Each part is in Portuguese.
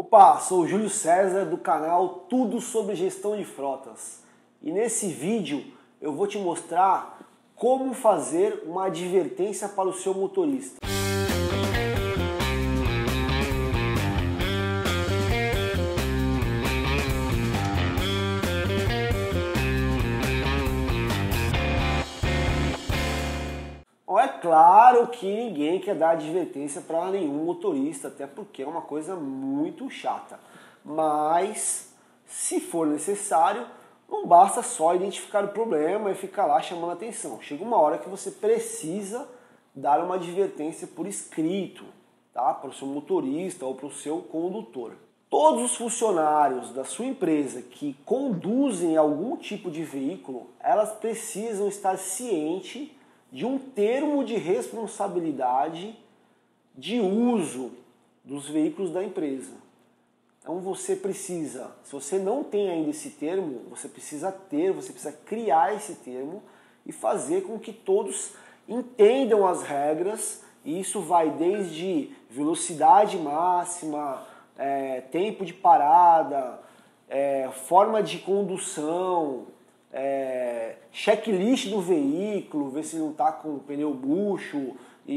Opa, sou o Júlio César do canal Tudo sobre Gestão de Frotas e nesse vídeo eu vou te mostrar como fazer uma advertência para o seu motorista. É claro que ninguém quer dar advertência para nenhum motorista, até porque é uma coisa muito chata. Mas, se for necessário, não basta só identificar o problema e ficar lá chamando atenção. Chega uma hora que você precisa dar uma advertência por escrito, tá? Para o seu motorista ou para o seu condutor. Todos os funcionários da sua empresa que conduzem algum tipo de veículo, elas precisam estar cientes de um termo de responsabilidade de uso dos veículos da empresa. Então você precisa, se você não tem ainda esse termo, você precisa ter, você precisa criar esse termo e fazer com que todos entendam as regras. E isso vai desde velocidade máxima, é, tempo de parada, é, forma de condução, é, checklist do veículo, ver se não está com o pneu bucho e,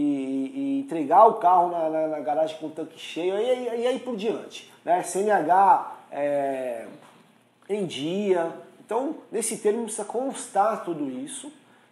e, entregar o carro na, na, na, garagem com o tanque cheio e, e, e aí por diante. Né? CNH é, em dia. Então, nesse termo precisa constar tudo isso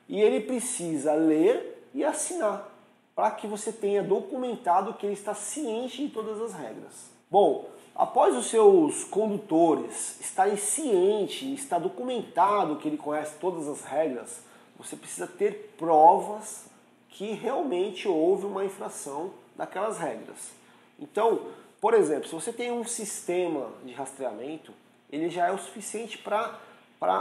e ele precisa ler e assinar para que você tenha documentado que ele está ciente de todas as regras. Bom, Após os seus condutores estarem cientes, está documentado que ele conhece todas as regras, você precisa ter provas que realmente houve uma infração daquelas regras. Então, por exemplo, se você tem um sistema de rastreamento, ele já é o suficiente para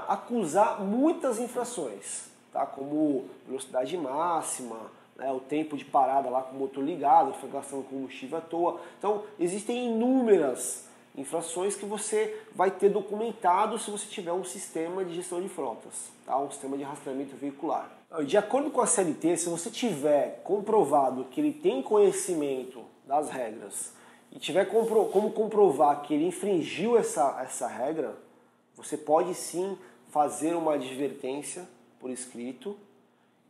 acusar muitas infrações, tá? como velocidade máxima, né, o tempo de parada lá com o motor ligado, foi gastando combustível à toa. Então, existem inúmeras infrações que você vai ter documentado se você tiver um sistema de gestão de frotas, tá? um sistema de rastreamento veicular. De acordo com a CLT, se você tiver comprovado que ele tem conhecimento das regras e tiver compro como comprovar que ele infringiu essa, essa regra, você pode sim fazer uma advertência por escrito.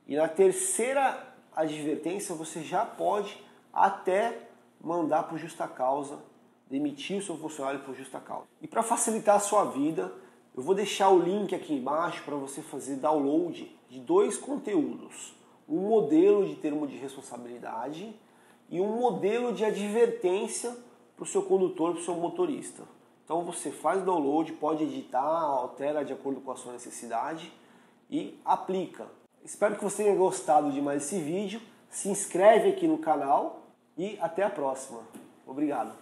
E na terceira advertência, você já pode até mandar por justa causa, demitir o seu funcionário por justa causa. E para facilitar a sua vida, eu vou deixar o link aqui embaixo para você fazer download de dois conteúdos: um modelo de termo de responsabilidade e um modelo de advertência para o seu condutor, para o seu motorista. Então você faz o download, pode editar, altera de acordo com a sua necessidade e aplica. Espero que você tenha gostado de mais esse vídeo. Se inscreve aqui no canal e até a próxima. Obrigado.